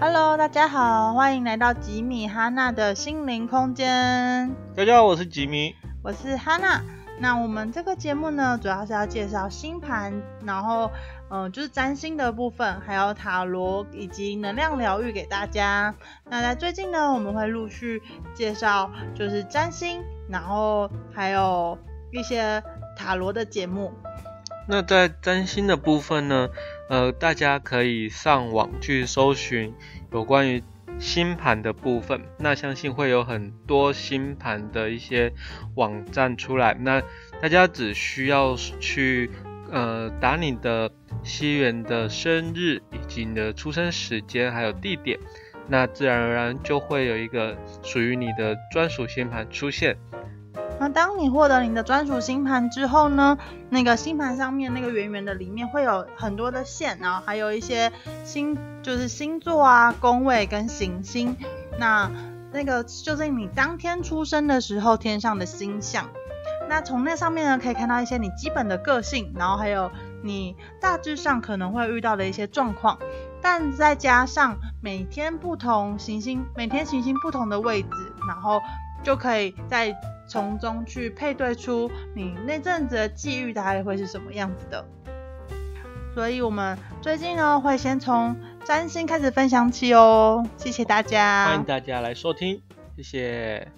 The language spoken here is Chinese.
Hello，大家好，欢迎来到吉米哈娜的心灵空间。大家好，我是吉米，我是哈娜。那我们这个节目呢，主要是要介绍星盘，然后嗯、呃，就是占星的部分，还有塔罗以及能量疗愈给大家。那在最近呢，我们会陆续介绍就是占星，然后还有一些塔罗的节目。那在占星的部分呢，呃，大家可以上网去搜寻有关于星盘的部分，那相信会有很多星盘的一些网站出来。那大家只需要去呃打你的西元的生日以及你的出生时间还有地点，那自然而然就会有一个属于你的专属星盘出现。那当你获得你的专属星盘之后呢，那个星盘上面那个圆圆的里面会有很多的线，然后还有一些星，就是星座啊、宫位跟行星。那那个就是你当天出生的时候天上的星象。那从那上面呢，可以看到一些你基本的个性，然后还有你大致上可能会遇到的一些状况。但再加上每天不同行星，每天行星不同的位置，然后就可以在。从中去配对出你那阵子的际遇大概会是什么样子的，所以我们最近呢会先从占星开始分享起哦，谢谢大家，欢迎大家来收听，谢谢。